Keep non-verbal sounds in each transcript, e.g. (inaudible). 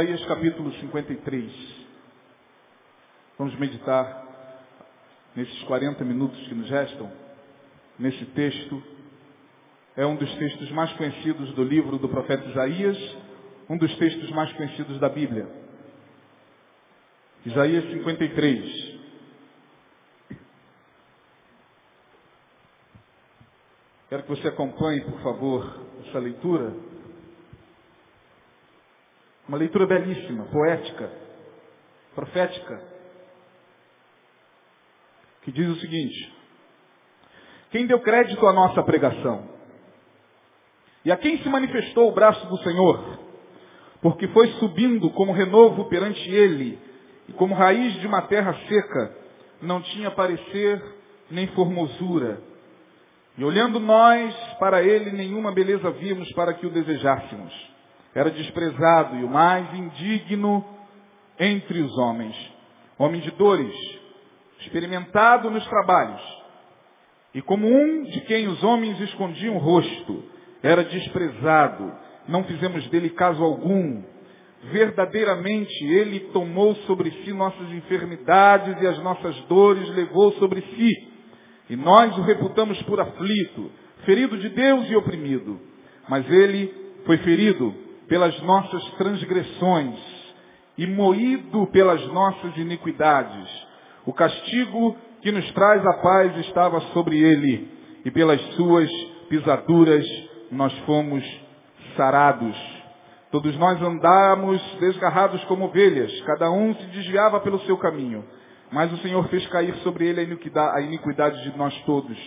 Isaías capítulo 53. Vamos meditar nesses 40 minutos que nos restam, nesse texto. É um dos textos mais conhecidos do livro do profeta Isaías, um dos textos mais conhecidos da Bíblia. Isaías 53. Quero que você acompanhe, por favor, essa leitura. Uma leitura belíssima, poética, profética, que diz o seguinte: Quem deu crédito à nossa pregação? E a quem se manifestou o braço do Senhor? Porque foi subindo como renovo perante ele, e como raiz de uma terra seca, não tinha parecer nem formosura. E olhando nós para ele, nenhuma beleza vimos para que o desejássemos. Era desprezado e o mais indigno entre os homens. Homem de dores, experimentado nos trabalhos. E como um de quem os homens escondiam o rosto, era desprezado, não fizemos dele caso algum. Verdadeiramente ele tomou sobre si nossas enfermidades e as nossas dores levou sobre si. E nós o reputamos por aflito, ferido de Deus e oprimido. Mas ele foi ferido pelas nossas transgressões e moído pelas nossas iniquidades. O castigo que nos traz a paz estava sobre ele, e pelas suas pisaduras nós fomos sarados. Todos nós andávamos desgarrados como ovelhas, cada um se desviava pelo seu caminho. Mas o Senhor fez cair sobre ele a iniquidade de nós todos.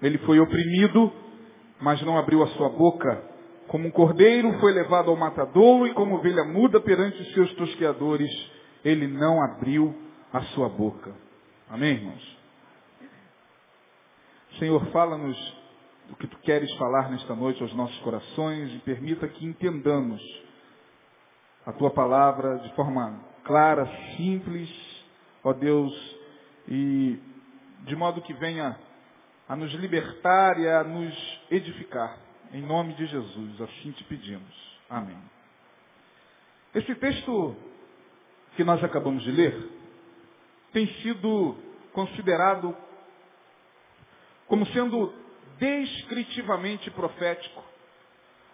Ele foi oprimido, mas não abriu a sua boca. Como um cordeiro foi levado ao matadouro e como ovelha muda perante os seus tosqueadores, ele não abriu a sua boca. Amém, irmãos? Senhor, fala-nos do que tu queres falar nesta noite aos nossos corações e permita que entendamos a tua palavra de forma clara, simples, ó Deus, e de modo que venha a nos libertar e a nos edificar. Em nome de Jesus, assim te pedimos. Amém. Esse texto que nós acabamos de ler tem sido considerado como sendo descritivamente profético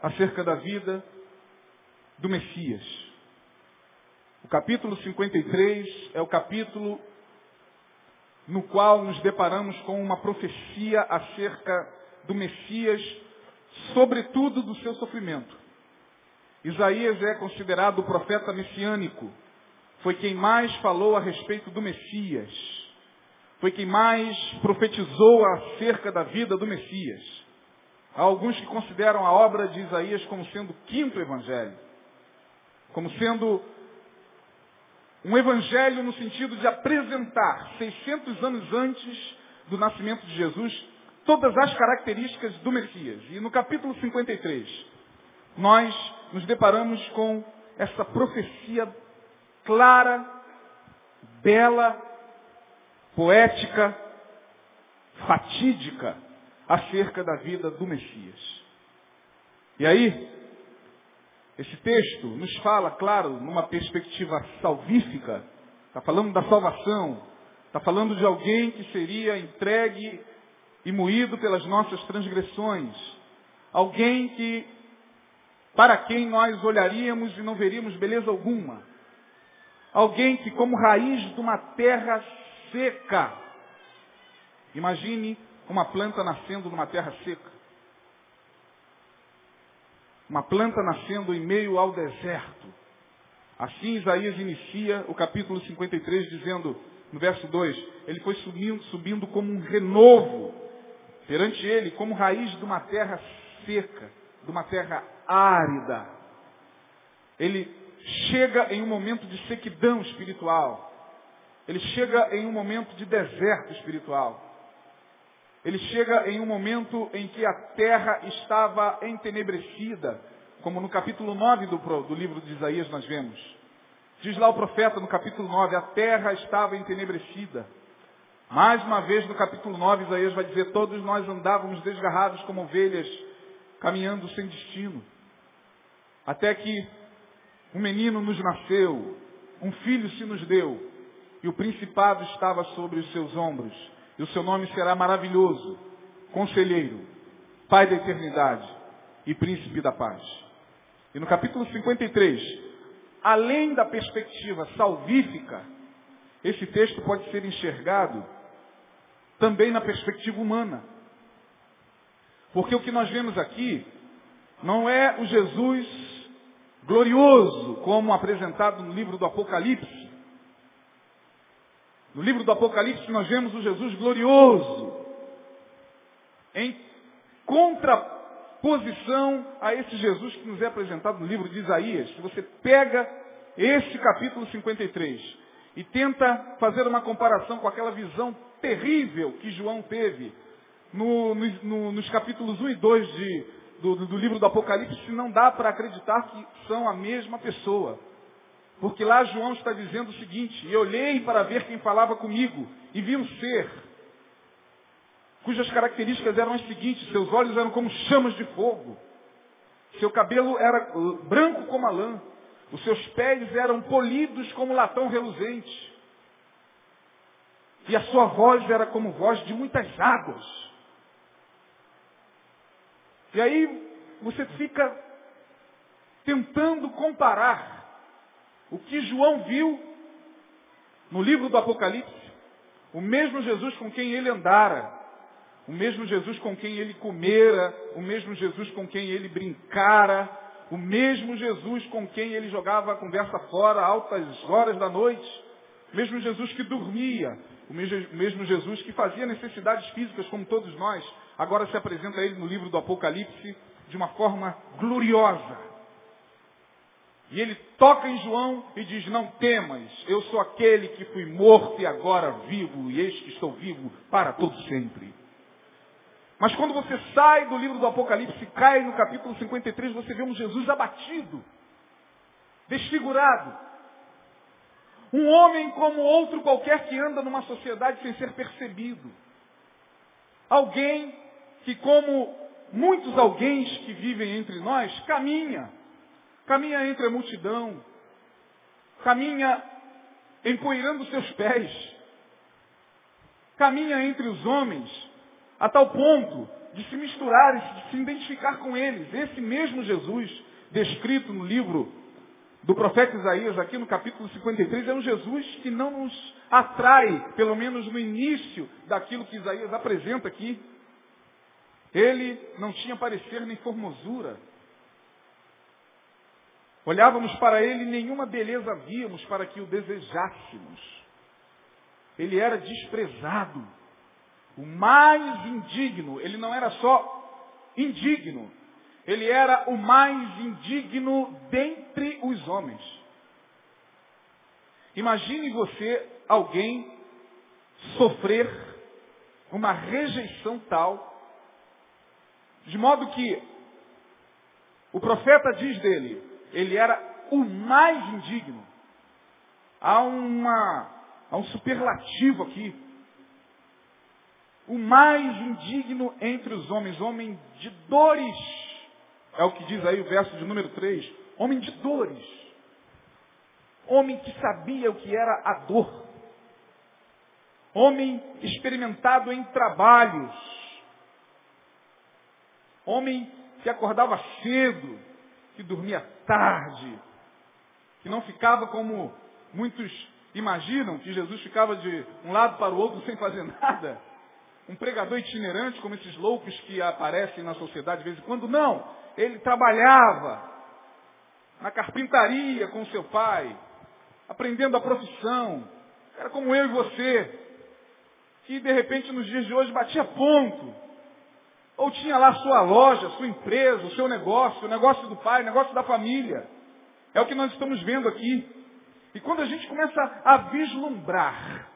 acerca da vida do Messias. O capítulo 53 é o capítulo no qual nos deparamos com uma profecia acerca do Messias sobretudo do seu sofrimento. Isaías é considerado o profeta messiânico. Foi quem mais falou a respeito do Messias. Foi quem mais profetizou acerca da vida do Messias. Há alguns que consideram a obra de Isaías como sendo o quinto evangelho. Como sendo um evangelho no sentido de apresentar, 600 anos antes do nascimento de Jesus, todas as características do Messias. E no capítulo 53, nós nos deparamos com essa profecia clara, bela, poética, fatídica acerca da vida do Messias. E aí, esse texto nos fala, claro, numa perspectiva salvífica, está falando da salvação, está falando de alguém que seria entregue e moído pelas nossas transgressões. Alguém que, para quem nós olharíamos e não veríamos beleza alguma. Alguém que, como raiz de uma terra seca, imagine uma planta nascendo numa terra seca. Uma planta nascendo em meio ao deserto. Assim Isaías inicia o capítulo 53 dizendo, no verso 2, ele foi subindo, subindo como um renovo perante ele como raiz de uma terra seca, de uma terra árida. Ele chega em um momento de sequidão espiritual. Ele chega em um momento de deserto espiritual. Ele chega em um momento em que a terra estava entenebrecida, como no capítulo 9 do, do livro de Isaías nós vemos. Diz lá o profeta no capítulo 9, a terra estava entenebrecida. Mais uma vez no capítulo 9, Isaías vai dizer, todos nós andávamos desgarrados como ovelhas, caminhando sem destino. Até que um menino nos nasceu, um filho se nos deu, e o principado estava sobre os seus ombros, e o seu nome será maravilhoso, conselheiro, Pai da eternidade e príncipe da paz. E no capítulo 53, além da perspectiva salvífica, esse texto pode ser enxergado também na perspectiva humana. Porque o que nós vemos aqui não é o Jesus glorioso, como apresentado no livro do Apocalipse. No livro do Apocalipse nós vemos o Jesus glorioso, em contraposição a esse Jesus que nos é apresentado no livro de Isaías. Se você pega esse capítulo 53 e tenta fazer uma comparação com aquela visão terrível que João teve no, no, nos capítulos 1 e 2 de, do, do livro do Apocalipse, não dá para acreditar que são a mesma pessoa. Porque lá João está dizendo o seguinte, e olhei para ver quem falava comigo, e vi um ser, cujas características eram as seguintes, seus olhos eram como chamas de fogo, seu cabelo era branco como a lã, os seus pés eram polidos como latão reluzente, e a sua voz era como voz de muitas águas. E aí você fica tentando comparar o que João viu no livro do Apocalipse, o mesmo Jesus com quem ele andara, o mesmo Jesus com quem ele comera, o mesmo Jesus com quem ele brincara, o mesmo Jesus com quem ele jogava a conversa fora altas horas da noite, o mesmo Jesus que dormia, o mesmo Jesus que fazia necessidades físicas como todos nós, agora se apresenta a ele no livro do Apocalipse de uma forma gloriosa. E ele toca em João e diz, não temas, eu sou aquele que fui morto e agora vivo, e eis que estou vivo para todo sempre. Mas quando você sai do livro do Apocalipse e cai no capítulo 53, você vê um Jesus abatido, desfigurado, um homem como outro qualquer que anda numa sociedade sem ser percebido. Alguém que, como muitos alguém que vivem entre nós, caminha. Caminha entre a multidão. Caminha empoeirando seus pés. Caminha entre os homens a tal ponto de se misturar, de se identificar com eles. Esse mesmo Jesus, descrito no livro do profeta Isaías, aqui no capítulo 53, é um Jesus que não nos atrai, pelo menos no início daquilo que Isaías apresenta aqui. Ele não tinha parecer nem formosura. Olhávamos para ele e nenhuma beleza víamos para que o desejássemos. Ele era desprezado, o mais indigno. Ele não era só indigno, ele era o mais indigno dentre os homens. Imagine você, alguém, sofrer uma rejeição tal, de modo que o profeta diz dele, ele era o mais indigno. Há, uma, há um superlativo aqui. O mais indigno entre os homens, homem de dores é o que diz aí o verso de número 3. Homem de dores. Homem que sabia o que era a dor. Homem experimentado em trabalhos. Homem que acordava cedo, que dormia tarde, que não ficava como muitos imaginam, que Jesus ficava de um lado para o outro sem fazer nada. Um pregador itinerante, como esses loucos que aparecem na sociedade de vez em quando. Não ele trabalhava na carpintaria com seu pai, aprendendo a profissão. Era como eu e você, que de repente nos dias de hoje batia ponto. Ou tinha lá sua loja, sua empresa, o seu negócio, o negócio do pai, o negócio da família. É o que nós estamos vendo aqui. E quando a gente começa a vislumbrar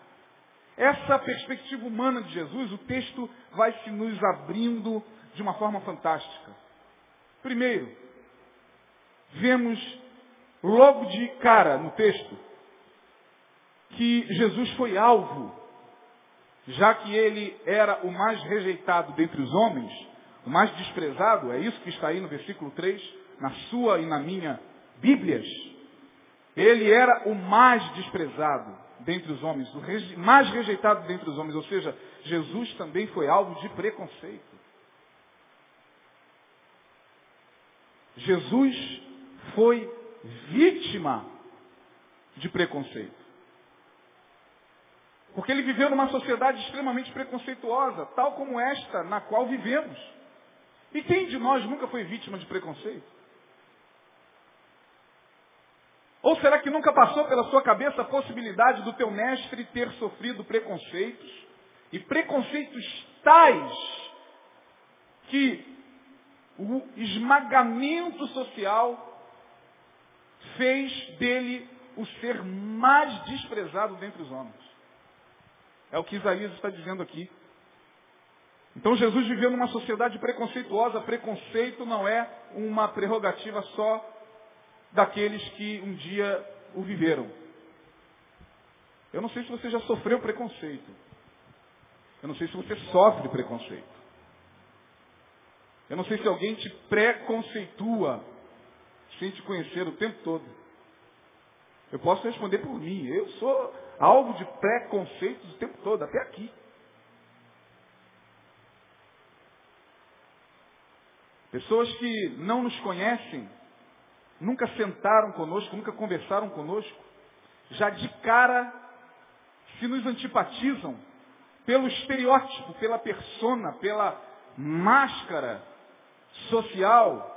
essa perspectiva humana de Jesus, o texto vai se nos abrindo de uma forma fantástica. Primeiro, vemos logo de cara no texto que Jesus foi alvo, já que ele era o mais rejeitado dentre os homens, o mais desprezado, é isso que está aí no versículo 3, na sua e na minha Bíblias. Ele era o mais desprezado dentre os homens, o mais rejeitado dentre os homens. Ou seja, Jesus também foi alvo de preconceito. Jesus foi vítima de preconceito. Porque ele viveu numa sociedade extremamente preconceituosa, tal como esta na qual vivemos. E quem de nós nunca foi vítima de preconceito? Ou será que nunca passou pela sua cabeça a possibilidade do teu mestre ter sofrido preconceitos? E preconceitos tais que o esmagamento social fez dele o ser mais desprezado dentre os homens. É o que Isaías está dizendo aqui. Então Jesus viveu numa sociedade preconceituosa. Preconceito não é uma prerrogativa só daqueles que um dia o viveram. Eu não sei se você já sofreu preconceito. Eu não sei se você sofre preconceito. Eu não sei se alguém te preconceitua sem te conhecer o tempo todo. Eu posso responder por mim. Eu sou alvo de preconceitos o tempo todo, até aqui. Pessoas que não nos conhecem nunca sentaram conosco, nunca conversaram conosco, já de cara se nos antipatizam pelo estereótipo, pela persona, pela máscara social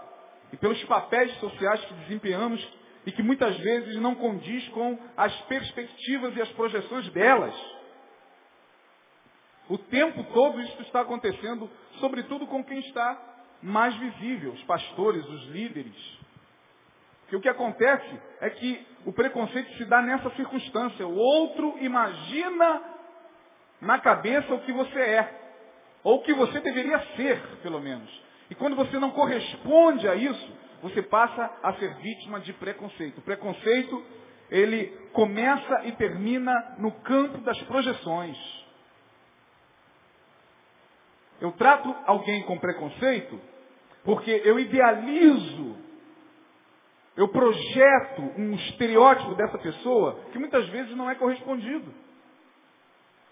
e pelos papéis sociais que desempenhamos e que muitas vezes não condiz com as perspectivas e as projeções delas. O tempo todo isso está acontecendo, sobretudo com quem está mais visível, os pastores, os líderes, porque o que acontece é que o preconceito se dá nessa circunstância. O outro imagina na cabeça o que você é. Ou o que você deveria ser, pelo menos. E quando você não corresponde a isso, você passa a ser vítima de preconceito. O preconceito, ele começa e termina no campo das projeções. Eu trato alguém com preconceito porque eu idealizo eu projeto um estereótipo dessa pessoa que muitas vezes não é correspondido.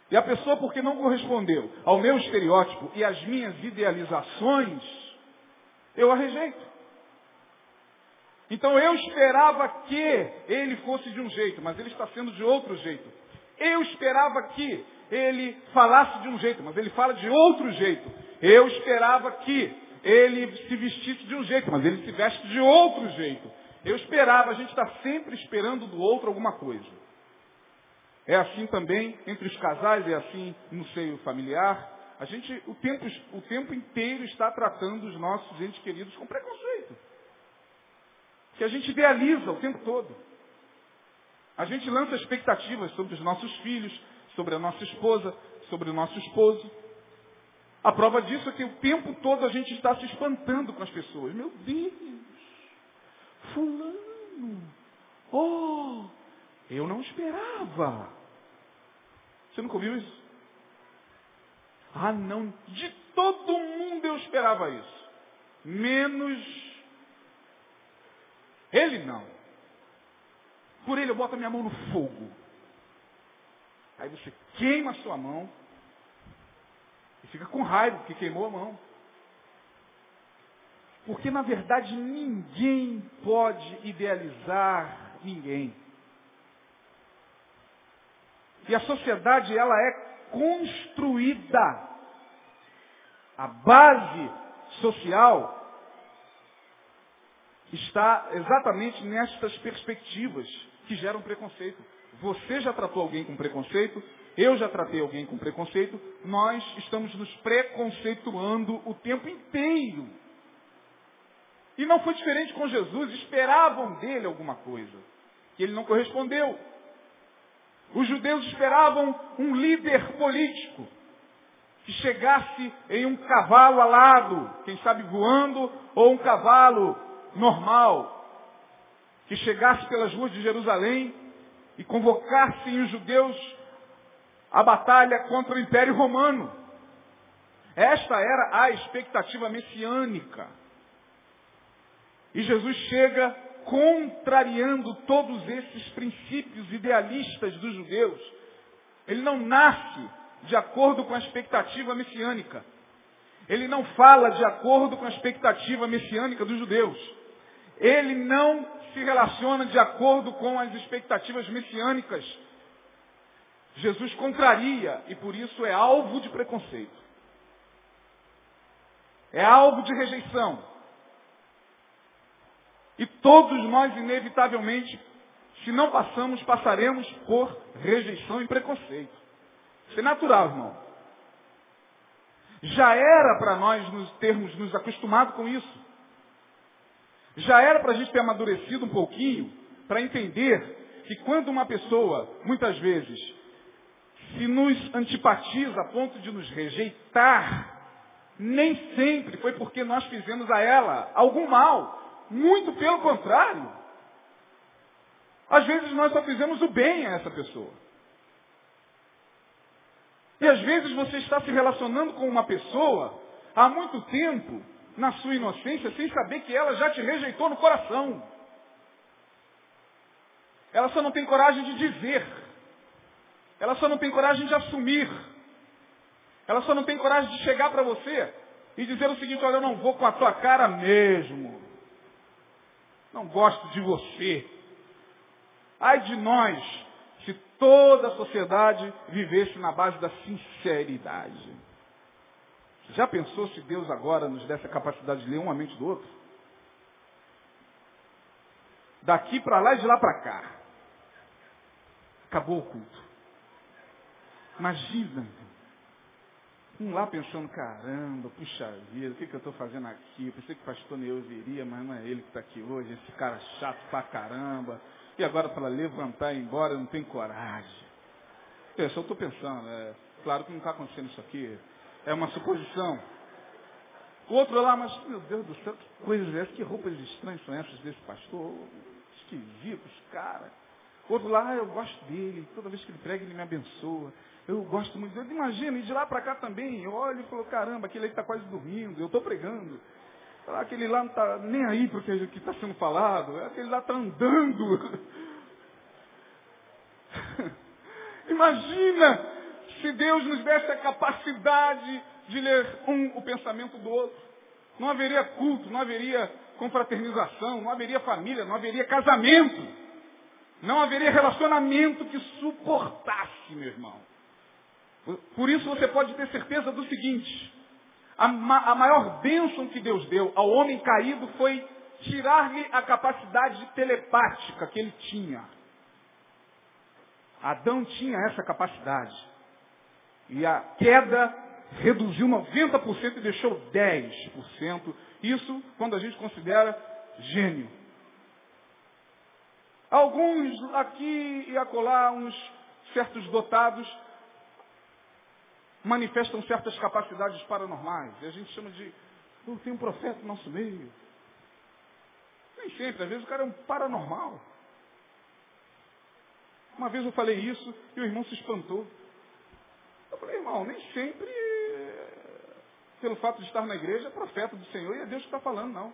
E a pessoa, porque não correspondeu ao meu estereótipo e às minhas idealizações, eu a rejeito. Então eu esperava que ele fosse de um jeito, mas ele está sendo de outro jeito. Eu esperava que ele falasse de um jeito, mas ele fala de outro jeito. Eu esperava que ele se vestisse de um jeito, mas ele se veste de outro jeito. Eu esperava, a gente está sempre esperando do outro alguma coisa. É assim também entre os casais, é assim no seio familiar. A gente o tempo, o tempo inteiro está tratando os nossos entes queridos com preconceito. Que a gente idealiza o tempo todo. A gente lança expectativas sobre os nossos filhos, sobre a nossa esposa, sobre o nosso esposo. A prova disso é que o tempo todo a gente está se espantando com as pessoas. Meu Deus! Fulano. Oh, eu não esperava. Você nunca ouviu isso? Ah, não. De todo mundo eu esperava isso. Menos ele não. Por ele eu boto a minha mão no fogo. Aí você queima a sua mão e fica com raiva porque queimou a mão. Porque na verdade ninguém pode idealizar ninguém. E a sociedade ela é construída. A base social está exatamente nestas perspectivas que geram preconceito. Você já tratou alguém com preconceito, eu já tratei alguém com preconceito, nós estamos nos preconceituando o tempo inteiro. E não foi diferente com Jesus, esperavam dele alguma coisa, que ele não correspondeu. Os judeus esperavam um líder político, que chegasse em um cavalo alado, quem sabe voando, ou um cavalo normal, que chegasse pelas ruas de Jerusalém e convocasse os judeus à batalha contra o Império Romano. Esta era a expectativa messiânica. E Jesus chega contrariando todos esses princípios idealistas dos judeus. Ele não nasce de acordo com a expectativa messiânica. Ele não fala de acordo com a expectativa messiânica dos judeus. Ele não se relaciona de acordo com as expectativas messiânicas. Jesus contraria e por isso é alvo de preconceito. É alvo de rejeição. E todos nós, inevitavelmente, se não passamos, passaremos por rejeição e preconceito. Isso é natural, irmão. Já era para nós nos termos nos acostumado com isso. Já era para a gente ter amadurecido um pouquinho para entender que quando uma pessoa, muitas vezes, se nos antipatiza a ponto de nos rejeitar, nem sempre foi porque nós fizemos a ela algum mal. Muito pelo contrário. Às vezes nós só fizemos o bem a essa pessoa. E às vezes você está se relacionando com uma pessoa há muito tempo, na sua inocência, sem saber que ela já te rejeitou no coração. Ela só não tem coragem de dizer. Ela só não tem coragem de assumir. Ela só não tem coragem de chegar para você e dizer o seguinte, olha, eu não vou com a tua cara mesmo. Não gosto de você. Ai de nós, se toda a sociedade vivesse na base da sinceridade. Já pensou se Deus agora nos desse a capacidade de ler uma mente do outro? Daqui para lá e de lá para cá. Acabou o culto. Imagina, um lá pensando, caramba, puxa vida, o que, que eu estou fazendo aqui? Eu pensei que o pastor Neuza iria, mas não é ele que está aqui hoje, esse cara chato pra caramba. E agora para levantar e ir embora, eu não tenho coragem. Eu só estou pensando, é, claro que não está acontecendo isso aqui. É uma suposição. O outro lá, mas meu Deus do céu, que coisas é essa? Que roupas estranhas são essas desse pastor? Esquisitos, cara. O outro lá, ah, eu gosto dele, toda vez que ele prega, ele me abençoa. Eu gosto muito dele. Imagina, e de lá para cá também, eu olho e falo, caramba, aquele aí está quase dormindo, eu estou pregando. Aquele lá não está nem aí para o que está sendo falado, aquele lá está andando. (laughs) Imagina se Deus nos desse a capacidade de ler um o pensamento do outro. Não haveria culto, não haveria confraternização, não haveria família, não haveria casamento. Não haveria relacionamento que suportasse, meu irmão. Por isso você pode ter certeza do seguinte: a, ma a maior bênção que Deus deu ao homem caído foi tirar-lhe a capacidade telepática que ele tinha. Adão tinha essa capacidade. E a queda reduziu 90% e deixou 10%. Isso quando a gente considera gênio. Alguns aqui e acolá, uns certos dotados, manifestam certas capacidades paranormais. E a gente chama de, tem um profeta no nosso meio. Nem sempre, às vezes o cara é um paranormal. Uma vez eu falei isso e o irmão se espantou. Eu falei, irmão, nem sempre, pelo fato de estar na igreja, é profeta do Senhor e é Deus que está falando, não.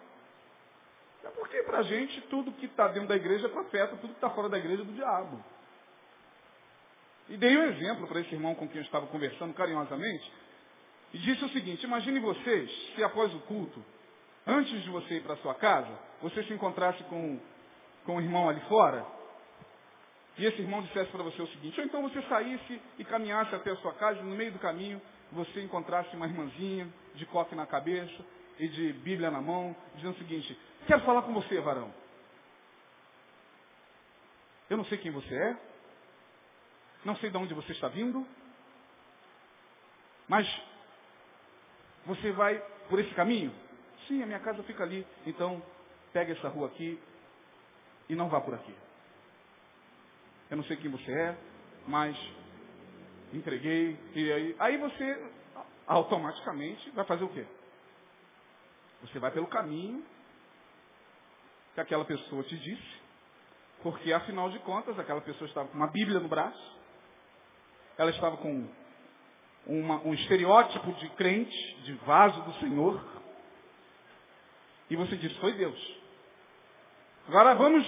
É porque para a gente tudo que está dentro da igreja é profeta, tudo que está fora da igreja é do diabo. E dei um exemplo para esse irmão com quem eu estava conversando carinhosamente. E disse o seguinte, imagine vocês, se após o culto, antes de você ir para sua casa, você se encontrasse com, com um irmão ali fora, e esse irmão dissesse para você o seguinte, ou então você saísse e caminhasse até a sua casa, e no meio do caminho você encontrasse uma irmãzinha de coque na cabeça e de Bíblia na mão, dizendo o seguinte, quero falar com você, varão. Eu não sei quem você é, não sei de onde você está vindo, mas você vai por esse caminho? Sim, a minha casa fica ali. Então, pega essa rua aqui e não vá por aqui. Eu não sei quem você é, mas entreguei. E aí, aí você automaticamente vai fazer o quê? Você vai pelo caminho que aquela pessoa te disse, porque afinal de contas aquela pessoa estava com uma Bíblia no braço, ela estava com uma, um estereótipo de crente, de vaso do Senhor. E você disse, foi Deus. Agora vamos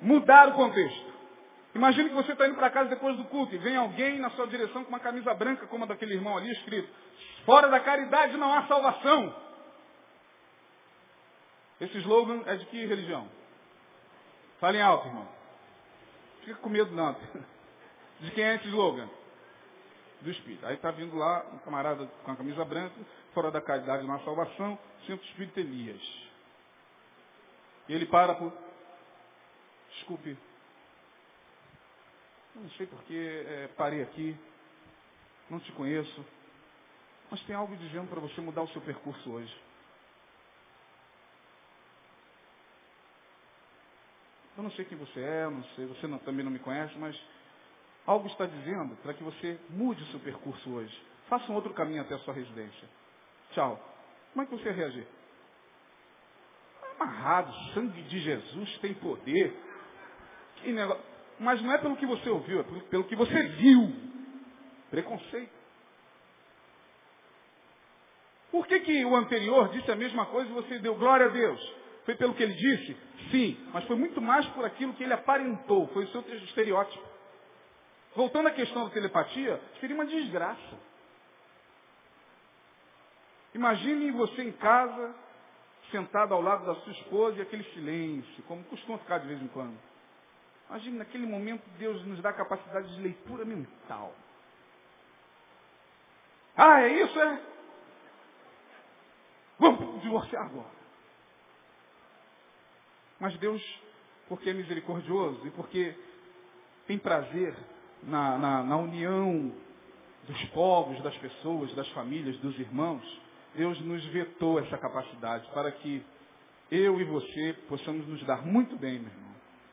mudar o contexto. Imagine que você está indo para casa depois do culto e vem alguém na sua direção com uma camisa branca, como a daquele irmão ali escrito: Fora da caridade não há salvação. Esse slogan é de que religião? Falem alto, irmão. Fica com medo não. De quem é esse slogan? Do Espírito. Aí está vindo lá um camarada com a camisa branca, fora da caridade há salvação, Santo Espírito Elias. E ele para por. Desculpe. Não sei porque é, parei aqui. Não te conheço. Mas tem algo dizendo para você mudar o seu percurso hoje. Eu não sei quem você é, não sei, você não, também não me conhece, mas algo está dizendo para que você mude o seu percurso hoje. Faça um outro caminho até a sua residência. Tchau. Como é que você ia reagir? Amarrado, sangue de Jesus tem poder. Que negócio. Mas não é pelo que você ouviu, é pelo, que você viu. Preconceito. Por que, que o anterior disse a mesma coisa e você deu glória a Deus? Foi pelo que ele disse? Sim, mas foi muito mais por aquilo que ele aparentou, foi o seu estereótipo. Voltando à questão da telepatia, seria uma desgraça. Imagine você em casa, sentado ao lado da sua esposa e aquele silêncio, como costuma ficar de vez em quando. Imagine naquele momento Deus nos dá a capacidade de leitura mental. Ah, é isso, é? Vamos divorciar agora. Mas Deus, porque é misericordioso e porque tem prazer na, na, na união dos povos, das pessoas, das famílias, dos irmãos, Deus nos vetou essa capacidade para que eu e você possamos nos dar muito bem, meu irmão.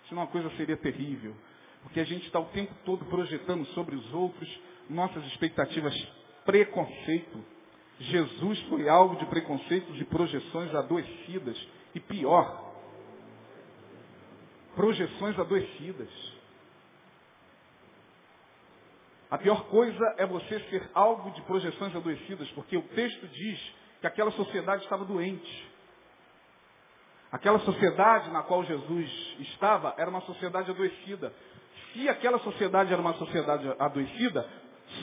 Senão a coisa seria terrível. Porque a gente está o tempo todo projetando sobre os outros nossas expectativas preconceito. Jesus foi alvo de preconceitos e projeções adoecidas. E pior, projeções adoecidas. A pior coisa é você ser alvo de projeções adoecidas, porque o texto diz que aquela sociedade estava doente. Aquela sociedade na qual Jesus estava era uma sociedade adoecida. Se aquela sociedade era uma sociedade adoecida,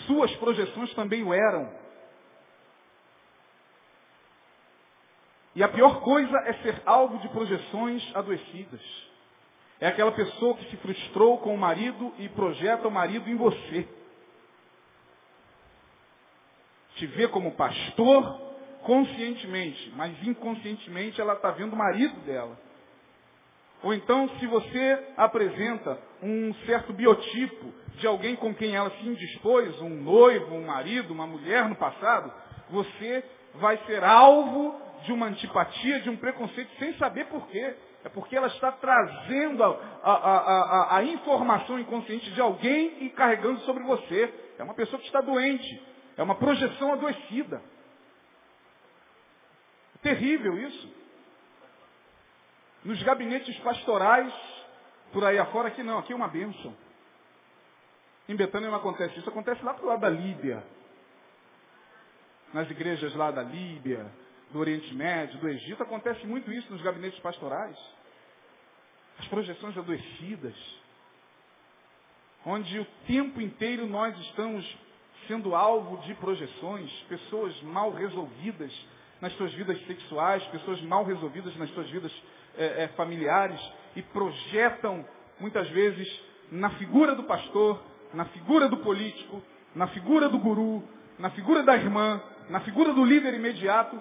suas projeções também o eram. E a pior coisa é ser alvo de projeções adoecidas. É aquela pessoa que se frustrou com o marido e projeta o marido em você. Te vê como pastor conscientemente, mas inconscientemente ela está vendo o marido dela. Ou então, se você apresenta um certo biotipo de alguém com quem ela se indispôs, um noivo, um marido, uma mulher no passado, você vai ser alvo de uma antipatia, de um preconceito, sem saber por quê. É porque ela está trazendo a, a, a, a, informação inconsciente de alguém e carregando sobre você. É uma pessoa que está doente. É uma projeção adoecida. Terrível isso. Nos gabinetes pastorais, por aí afora, aqui não, aqui é uma bênção. Em Betânia não acontece isso, acontece lá pro lado da Líbia. Nas igrejas lá da Líbia, do Oriente Médio, do Egito, acontece muito isso nos gabinetes pastorais. As projeções adoecidas, onde o tempo inteiro nós estamos sendo alvo de projeções, pessoas mal resolvidas nas suas vidas sexuais, pessoas mal resolvidas nas suas vidas é, é, familiares e projetam muitas vezes na figura do pastor, na figura do político, na figura do guru, na figura da irmã, na figura do líder imediato,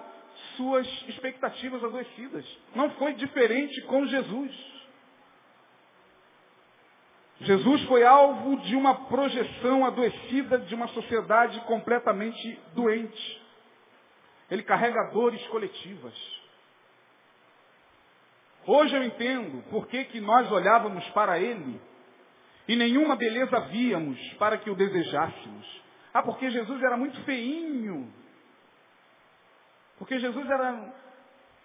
suas expectativas adoecidas. Não foi diferente com Jesus. Jesus foi alvo de uma projeção adoecida de uma sociedade completamente doente. Ele carrega dores coletivas. Hoje eu entendo por que, que nós olhávamos para ele e nenhuma beleza víamos para que o desejássemos. Ah, porque Jesus era muito feinho. Porque Jesus era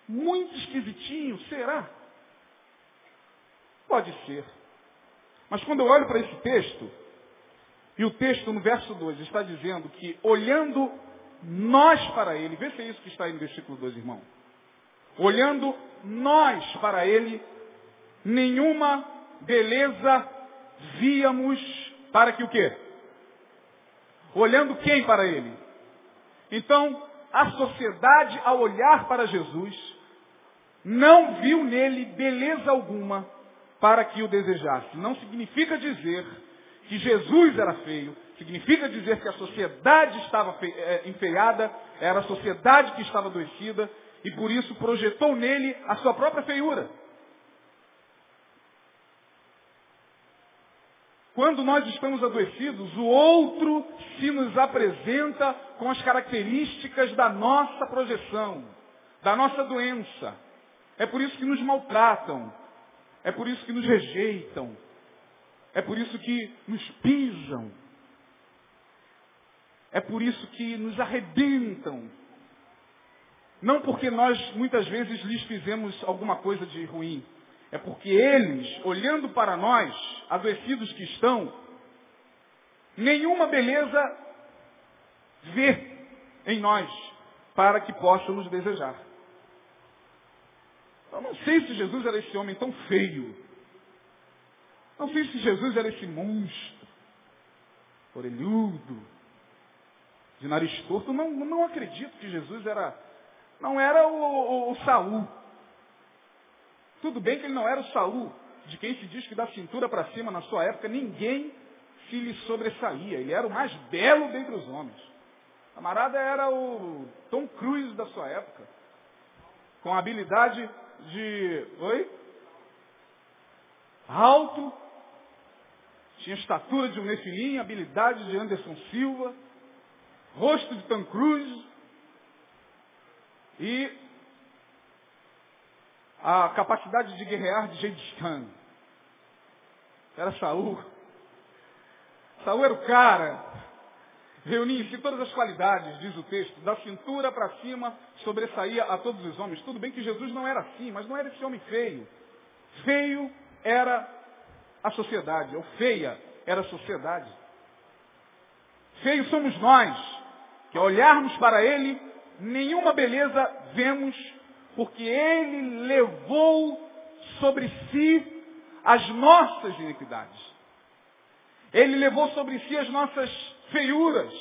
muito esquisitinho, será? Pode ser. Mas quando eu olho para esse texto, e o texto no verso 2 está dizendo que olhando nós para ele, vê se é isso que está aí no versículo 2, irmão. Olhando nós para ele, nenhuma beleza víamos para que o quê? Olhando quem para ele? Então, a sociedade, ao olhar para Jesus, não viu nele beleza alguma para que o desejasse. Não significa dizer que Jesus era feio, significa dizer que a sociedade estava é, enfeiada, era a sociedade que estava adoecida, e por isso projetou nele a sua própria feiura. Quando nós estamos adoecidos, o outro se nos apresenta com as características da nossa projeção, da nossa doença. É por isso que nos maltratam, é por isso que nos rejeitam, é por isso que nos pisam, é por isso que nos arrebentam. Não porque nós muitas vezes lhes fizemos alguma coisa de ruim, é porque eles, olhando para nós, adoecidos que estão, nenhuma beleza vê em nós para que possam nos desejar. Eu não sei se Jesus era esse homem tão feio. Não sei se Jesus era esse monstro, orelhudo, de nariz torto. Não, não acredito que Jesus era, não era o, o, o Saul. Tudo bem que ele não era o Saul, de quem se diz que da cintura para cima na sua época ninguém se lhe sobressaía. Ele era o mais belo dentre os homens. Camarada era o Tom Cruise da sua época. Com habilidade de. Oi? Alto. Tinha estatura de um Nefilim, habilidade de Anderson Silva. Rosto de Tom Cruise. E a capacidade de guerrear de Gengis Khan. Era Saul. Saul era o cara. Reunia em si todas as qualidades, diz o texto, da cintura para cima, sobressaía a todos os homens. Tudo bem que Jesus não era assim, mas não era esse homem feio. Feio era a sociedade, ou feia era a sociedade. Feio somos nós, que ao olharmos para ele, nenhuma beleza vemos porque ele levou sobre si as nossas iniquidades. Ele levou sobre si as nossas feiuras.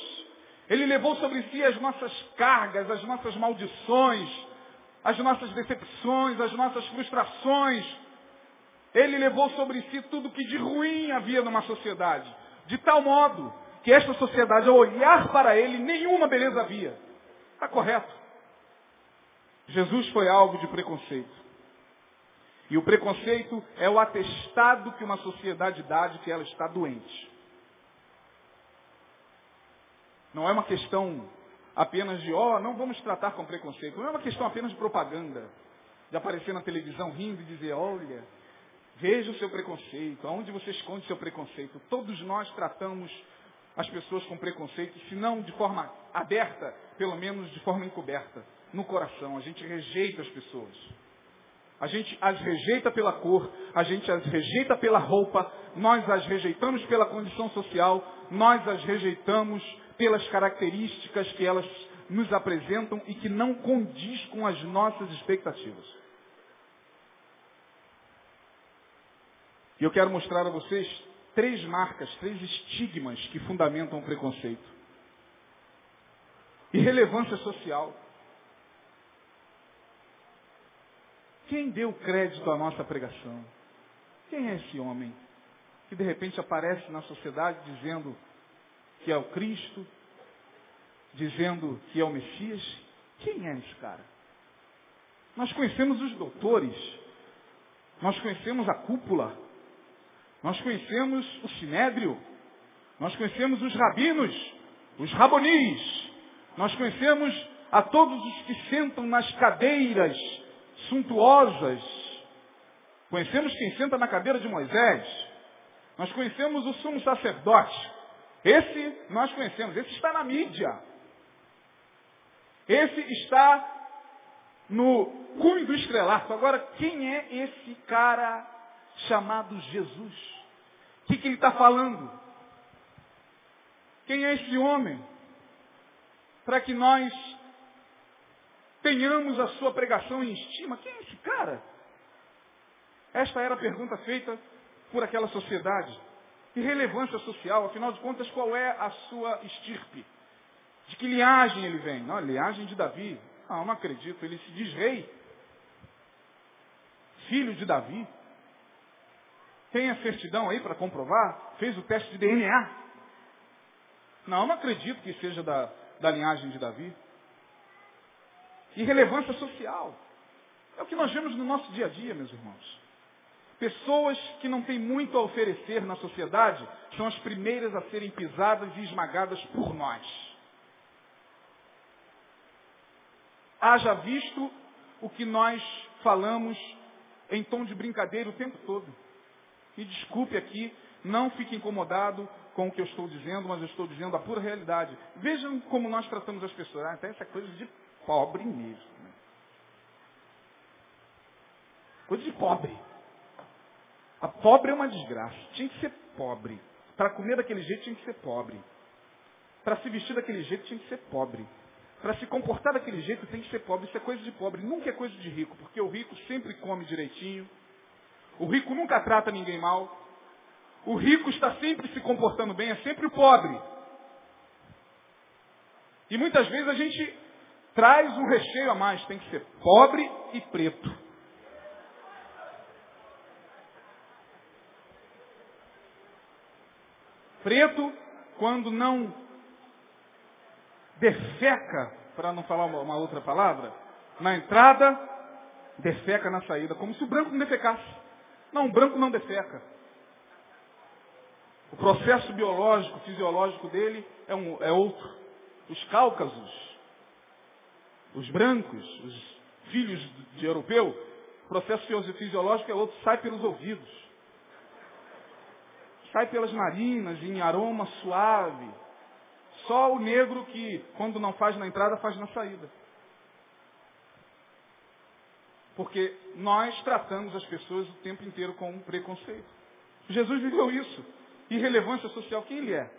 Ele levou sobre si as nossas cargas, as nossas maldições, as nossas decepções, as nossas frustrações. Ele levou sobre si tudo que de ruim havia numa sociedade. De tal modo que esta sociedade, ao olhar para ele, nenhuma beleza havia. Está correto. Jesus foi alvo de preconceito. E o preconceito é o atestado que uma sociedade dá de que ela está doente. Não é uma questão apenas de, ó, oh, não vamos tratar com preconceito. Não é uma questão apenas de propaganda. De aparecer na televisão rindo e dizer, olha, veja o seu preconceito, aonde você esconde seu preconceito. Todos nós tratamos as pessoas com preconceito, se não de forma aberta, pelo menos de forma encoberta no coração. A gente rejeita as pessoas. A gente as rejeita pela cor, a gente as rejeita pela roupa, nós as rejeitamos pela condição social, nós as rejeitamos pelas características que elas nos apresentam e que não condiz com as nossas expectativas. E eu quero mostrar a vocês três marcas, três estigmas que fundamentam o preconceito. Irrelevância social. Quem deu crédito à nossa pregação? Quem é esse homem que de repente aparece na sociedade dizendo que é o Cristo, dizendo que é o Messias? Quem é esse cara? Nós conhecemos os doutores, nós conhecemos a cúpula, nós conhecemos o sinédrio, nós conhecemos os rabinos, os rabonis, nós conhecemos a todos os que sentam nas cadeiras suntuosas. Conhecemos quem senta na cadeira de Moisés. Nós conhecemos o sumo sacerdote. Esse nós conhecemos. Esse está na mídia. Esse está no cume do estrelato. Agora, quem é esse cara chamado Jesus? O que, que ele está falando? Quem é esse homem? Para que nós tenhamos a sua pregação em estima. Quem é esse cara? Esta era a pergunta feita por aquela sociedade. Que relevância social, afinal de contas, qual é a sua estirpe? De que linhagem ele vem? Não, linhagem de Davi. Ah, não acredito, ele se diz rei. Filho de Davi. Tem a certidão aí para comprovar? Fez o teste de DNA? Não, não acredito que seja da, da linhagem de Davi. E relevância social. É o que nós vemos no nosso dia a dia, meus irmãos. Pessoas que não têm muito a oferecer na sociedade são as primeiras a serem pisadas e esmagadas por nós. Haja visto o que nós falamos em tom de brincadeira o tempo todo. Me desculpe aqui, não fique incomodado com o que eu estou dizendo, mas eu estou dizendo a pura realidade. Vejam como nós tratamos as pessoas. Ah, até essa coisa de pobre mesmo. Né? Coisa de pobre. A pobre é uma desgraça. Tinha que ser pobre. Para comer daquele jeito tinha que ser pobre. Para se vestir daquele jeito tinha que ser pobre. Para se comportar daquele jeito tem que ser pobre. Isso é coisa de pobre. Nunca é coisa de rico. Porque o rico sempre come direitinho. O rico nunca trata ninguém mal. O rico está sempre se comportando bem. É sempre o pobre. E muitas vezes a gente traz um recheio a mais. Tem que ser pobre e preto. Preto, quando não defeca, para não falar uma, outra palavra, na entrada, defeca na saída, como se o branco não defecasse. Não, o branco não defeca. O processo biológico, fisiológico dele é, um, é outro. Os cáucasos, os brancos, os filhos de europeu, o processo fisiológico é outro, sai pelos ouvidos sai pelas narinas em aroma suave. Só o negro que, quando não faz na entrada, faz na saída. Porque nós tratamos as pessoas o tempo inteiro com um preconceito. Jesus viveu isso. Irrelevância social, quem ele é?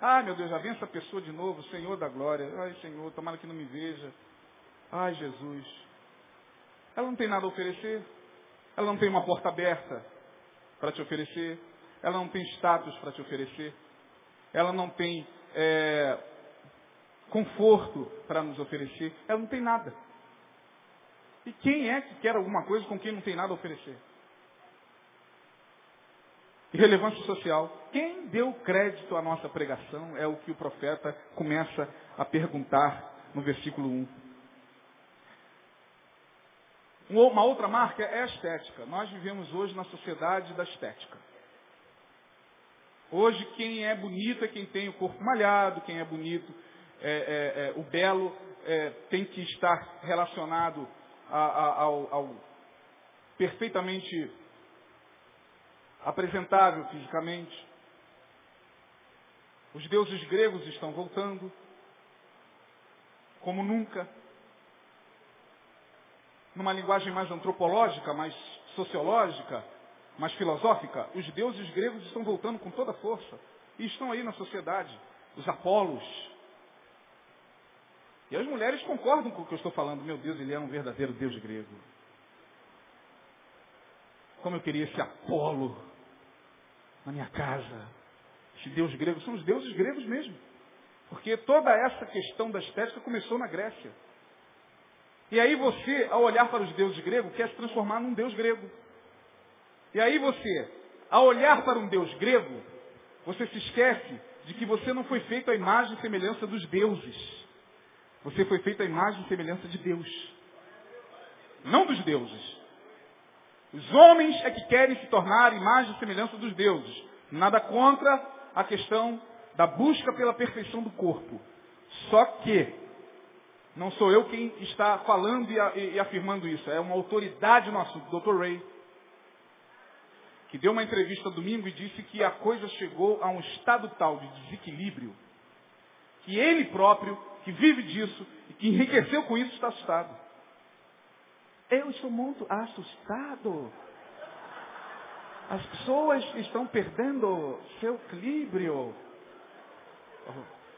Ah, meu Deus, já vem essa pessoa de novo, Senhor da glória. Ai, Senhor, tomara que não me veja. Ai, Jesus. Ela não tem nada a oferecer. Ela não tem uma porta aberta para te oferecer. Ela não tem status para te oferecer. Ela não tem é, conforto para nos oferecer. Ela não tem nada. E quem é que quer alguma coisa com quem não tem nada a oferecer? Irrelevância social. Quem deu crédito à nossa pregação é o que o profeta começa a perguntar no versículo 1. Uma outra marca é a estética. Nós vivemos hoje na sociedade da estética. Hoje quem é bonito é quem tem o corpo malhado, quem é bonito, é, é, é, o belo é, tem que estar relacionado a, a, ao, ao perfeitamente apresentável fisicamente. Os deuses gregos estão voltando, como nunca, numa linguagem mais antropológica, mais sociológica, mais filosófica, os deuses gregos estão voltando com toda força. E estão aí na sociedade. Os Apolos. E as mulheres concordam com o que eu estou falando. Meu Deus, ele é um verdadeiro Deus grego. Como eu queria esse Apolo na minha casa. Esse Deus grego. São os deuses gregos mesmo. Porque toda essa questão da estética começou na Grécia. E aí você, ao olhar para os deuses gregos, quer se transformar num Deus grego. E aí você, ao olhar para um Deus grego, você se esquece de que você não foi feito à imagem e semelhança dos deuses. Você foi feito à imagem e semelhança de Deus. Não dos deuses. Os homens é que querem se tornar imagem e semelhança dos deuses. Nada contra a questão da busca pela perfeição do corpo. Só que não sou eu quem está falando e, afirmando isso. É uma autoridade no assunto, Dr. Ray que deu uma entrevista domingo e disse que a coisa chegou a um estado tal de desequilíbrio que ele próprio, que vive disso e que enriqueceu com isso, está assustado. Eu estou muito assustado. As pessoas estão perdendo seu equilíbrio.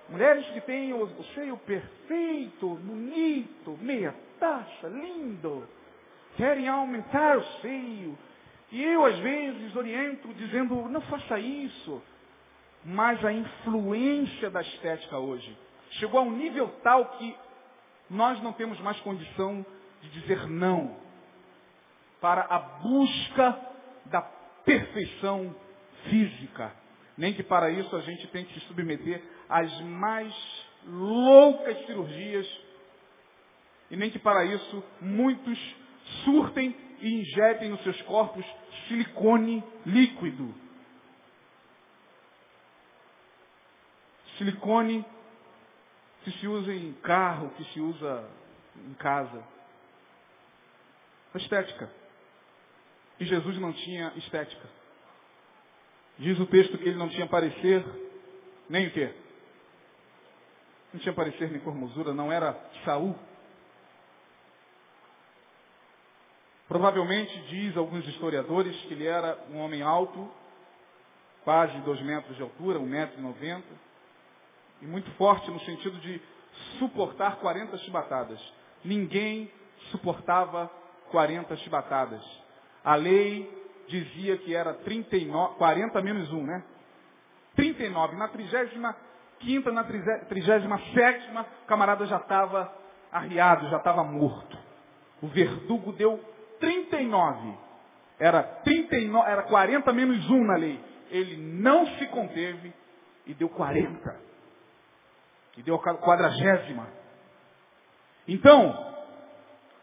Mulheres que têm o, seio perfeito, bonito, meia taça, lindo querem aumentar o seio. E eu, às vezes, oriento dizendo, não faça isso. Mas a influência da estética hoje chegou a um nível tal que nós não temos mais condição de dizer não para a busca da perfeição física. Nem que para isso a gente tem que se submeter às mais loucas cirurgias. E nem que para isso muitos surtem e injetem nos seus corpos silicone líquido. Silicone que se usa em carro, que se usa em casa. Estética. E Jesus não tinha estética. Diz o texto que ele não tinha parecer, nem o quê? Não tinha parecer nem formosura, não era Saul. Provavelmente diz alguns historiadores que ele era um homem alto, quase dois metros de altura, um metro e noventa, e muito forte no sentido de suportar 40 chibatadas. Ninguém suportava 40 chibatadas. A lei dizia que era 39, 40 menos 1, né? 39. Na 35, na 37, o camarada já estava arriado, já estava morto. O verdugo deu 39. Era 39, era 40 menos 1 na lei. Ele não se conteve e deu 40. E deu a quadragésima. Então,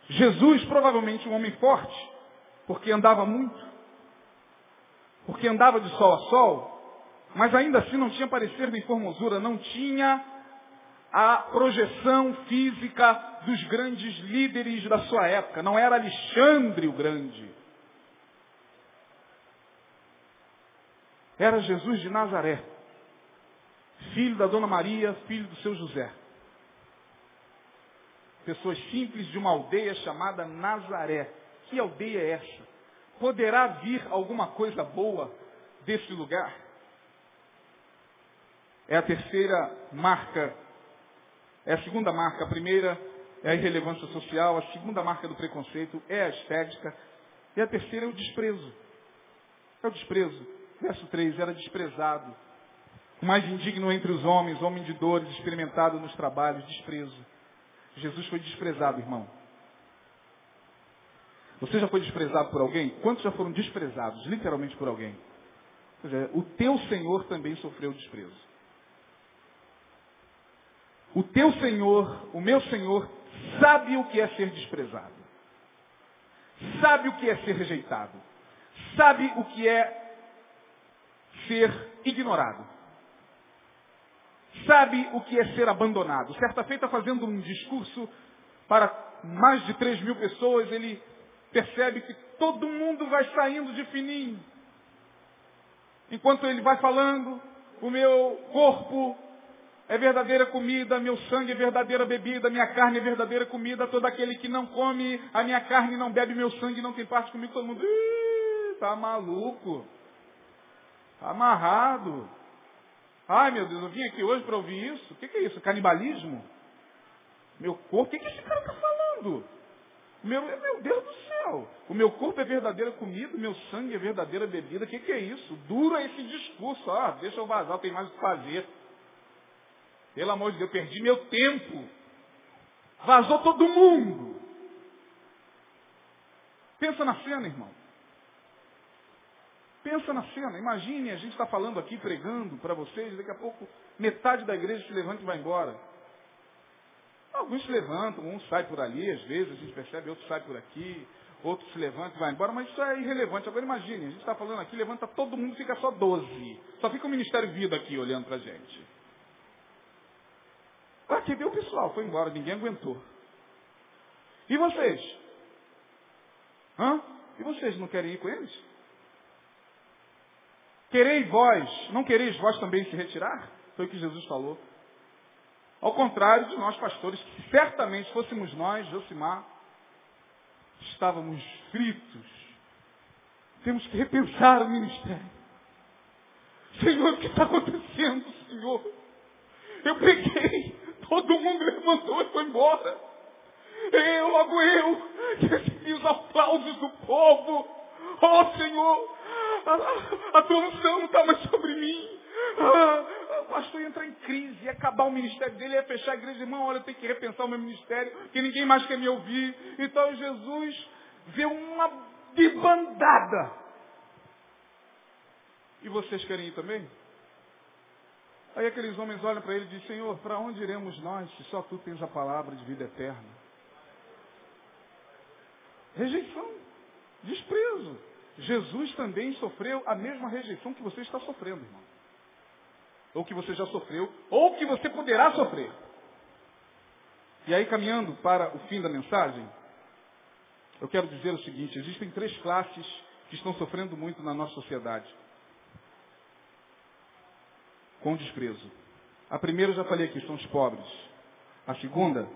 Jesus, provavelmente um homem forte, porque andava muito, porque andava de sol a sol, mas ainda assim não tinha parecer nem formosura, não tinha a projeção física dos grandes líderes da sua época. Não era Alexandre o Grande. Era Jesus de Nazaré, filho da Dona Maria, filho do seu José. Pessoas simples de uma aldeia chamada Nazaré. Que aldeia é essa? Poderá vir alguma coisa boa desse lugar? É a terceira marca, é a segunda marca. A primeira é a irrelevância social, a segunda marca do preconceito é a estética, e a terceira é o desprezo. É o desprezo. Verso 3, era desprezado. O mais indigno entre os homens, homem de dores, experimentado nos trabalhos, desprezo. Jesus foi desprezado, irmão. Você já foi desprezado por alguém? Quantos já foram desprezados, literalmente por alguém? Seja, o teu Senhor também sofreu desprezo. O teu Senhor, o meu Senhor, sabe o que é ser desprezado. Sabe o que é ser rejeitado. Sabe o que é ser ignorado. Sabe o que é ser abandonado. Certa feita, fazendo um discurso para mais de 3 mil pessoas, ele percebe que todo mundo vai saindo de fininho. Enquanto ele vai falando, o meu corpo é verdadeira comida, meu sangue é verdadeira bebida, minha carne é verdadeira comida, todo aquele que não come a minha carne, não bebe meu sangue, não tem parte comigo, todo mundo, tá maluco, tá amarrado. Ai meu Deus, eu vim aqui hoje para ouvir isso. O que, que, é isso? Canibalismo? Meu corpo? O que, que esse cara está falando? Meu, meu Deus do céu. O meu corpo é verdadeira comida, meu sangue é verdadeira bebida. O que, que é isso? Duro é esse discurso. Ah, deixa eu vazar, tem mais o que fazer. Pelo amor de Deus, perdi meu tempo. Vazou todo mundo. Pensa na cena, irmão. Pensa na cena. Imagine, a gente está falando aqui, pregando para vocês, daqui a pouco metade da igreja se levanta e vai embora. Alguns se levantam, um sai por ali, às vezes a gente percebe, outro sai por aqui, outro se levanta e vai embora, mas isso é irrelevante. Agora imagine, a gente está falando aqui, levanta todo mundo, fica só 12. Só fica o Ministério Vida aqui olhando para a gente. Aqui deu pessoal, foi embora, ninguém aguentou. E vocês? Hã? E vocês não querem ir com eles? Quereis vós, não quereis vós também se retirar? Foi o que Jesus falou. Ao contrário de nós pastores, que certamente fôssemos nós, Josimar, estávamos fritos. Temos que repensar o ministério. Senhor, o que está acontecendo, Senhor? Eu preguei, todo mundo levantou e foi embora. Eu, logo eu, que recebi os aplausos do povo. Oh Senhor, a, a tua unção não está mais sobre mim. Ah, o pastor ia entrar em crise, ia acabar o ministério dele, ia fechar a igreja. Irmão, olha, eu tenho que repensar o meu ministério, que ninguém mais quer me ouvir. Então Jesus vê uma debandada. E vocês querem ir também? Aí aqueles homens olham para ele e dizem, Senhor, para onde iremos nós se só tu tens a palavra de vida eterna? Rejeição, desprezo. Jesus também sofreu a mesma rejeição que você está sofrendo, irmão. Ou que você já sofreu, ou que você poderá sofrer. E aí, caminhando para o fim da mensagem, eu quero dizer o seguinte, existem três classes que estão sofrendo muito na nossa sociedade. Com desprezo. A primeira eu já falei aqui, são os pobres. A segunda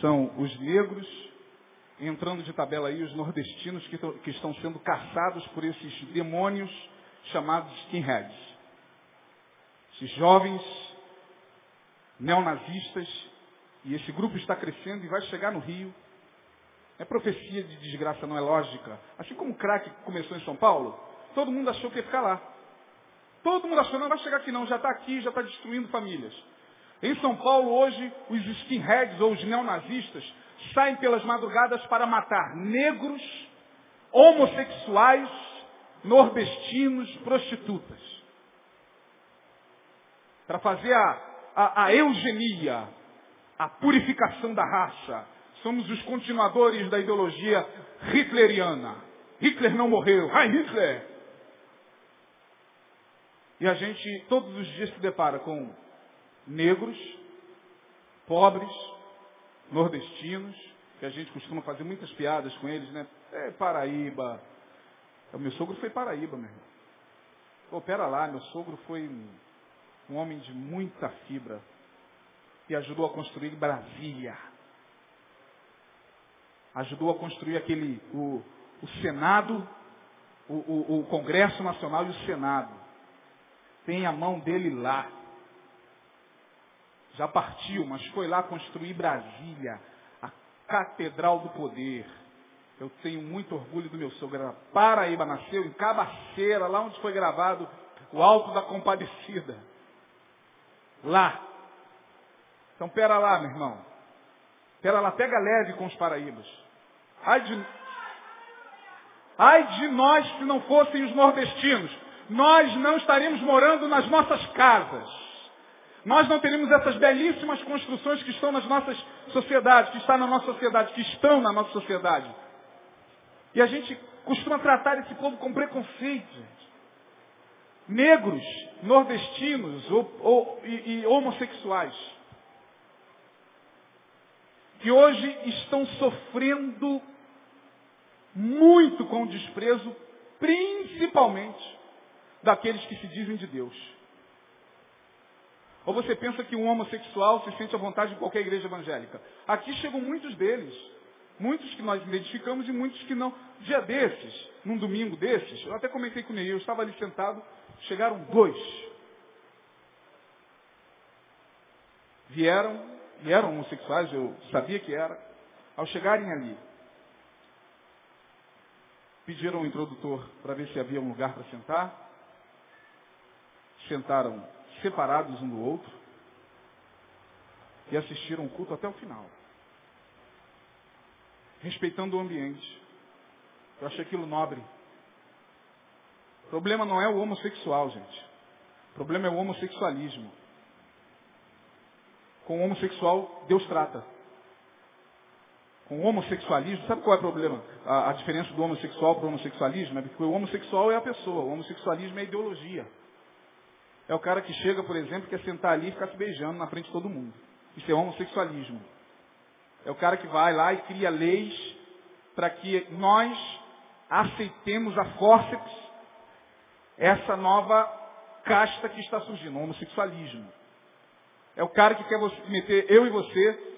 são os negros entrando de tabela aí os nordestinos que, que estão sendo caçados por esses demônios chamados skinheads. Esses jovens neonazistas, e esse grupo está crescendo e vai chegar no Rio. É profecia de desgraça, não é lógica. Assim como o crack começou em São Paulo, todo mundo achou que ia ficar lá. Todo mundo achou, não vai chegar aqui não, já está aqui, já está destruindo famílias. Em São Paulo, hoje, os skinheads ou os neonazistas saem pelas madrugadas para matar negros, homossexuais, nordestinos, prostitutas. Para fazer a, a, a eugenia, a purificação da raça. Somos os continuadores da ideologia hitleriana. Hitler não morreu. Ai, Hitler! E a gente todos os dias se depara com negros, pobres, nordestinos, que a gente costuma fazer muitas piadas com eles, né? É Paraíba. O meu sogro foi Paraíba, meu irmão. Pô, pera lá, meu sogro foi um, homem de muita fibra e ajudou a construir Brasília. Ajudou a construir aquele, o, o Senado, o, o, o Congresso Nacional e o Senado. Tem a mão dele lá já partiu, mas foi lá construir Brasília, a Catedral do Poder. Eu tenho muito orgulho do meu sogro. Paraíba nasceu em Cabaceira, lá onde foi gravado o Alto da Compadecida. Lá. Então pera lá, meu irmão. Pera lá, pega leve com os paraíbas. Ai de, ai de nós se não fossem os nordestinos. Nós não estaríamos morando nas nossas casas nós não teríamos essas belíssimas construções que estão nas nossas sociedades, que estão na nossa sociedade, que estão na nossa sociedade. E a gente costuma tratar esse povo com preconceito. Negros, nordestinos ou, ou, e, e homossexuais. Que hoje estão sofrendo muito com o desprezo, principalmente daqueles que se dizem de Deus. Ou você pensa que um homossexual se sente à vontade em qualquer igreja evangélica? Aqui chegam muitos deles. Muitos que nós identificamos e muitos que não. Dia desses, num domingo desses, eu até comentei com o Neil, eu estava ali sentado, chegaram dois. Vieram, e eram homossexuais, eu sabia que era. Ao chegarem ali, pediram ao introdutor para ver se havia um lugar para sentar. Sentaram separados um do outro e assistiram o culto até o final. Respeitando o ambiente. Eu achei aquilo nobre. O problema não é o homossexual, gente. O problema é o homossexualismo. Com o homossexual, Deus trata. Com o homossexualismo, sabe qual é o problema? A, a diferença do homossexual para o homossexualismo é porque o homossexual é a pessoa, o homossexualismo é a ideologia. É o cara que chega, por exemplo, quer sentar ali e ficar se beijando na frente de todo mundo. Isso é homossexualismo. É o cara que vai lá e cria leis para que nós aceitemos a fórceps essa nova casta que está surgindo, o homossexualismo. É o cara que quer meter eu e você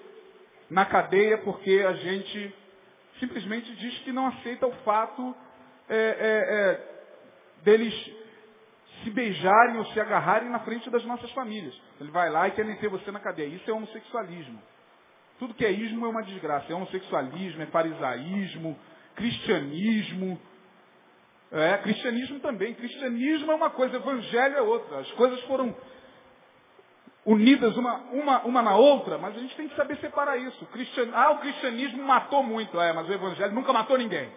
na cadeia porque a gente simplesmente diz que não aceita o fato é, é, é, deles se beijarem ou se agarrarem na frente das nossas famílias. Ele vai lá e quer meter você na cadeia. Isso é homossexualismo. Tudo que é ismo é uma desgraça. É homossexualismo, é farisaísmo, cristianismo. É, cristianismo também. Cristianismo é uma coisa, evangelho é outra. As coisas foram unidas uma, uma, uma na outra, mas a gente tem que saber separar isso. Cristian... Ah, o cristianismo matou muito, é, mas o evangelho nunca matou ninguém.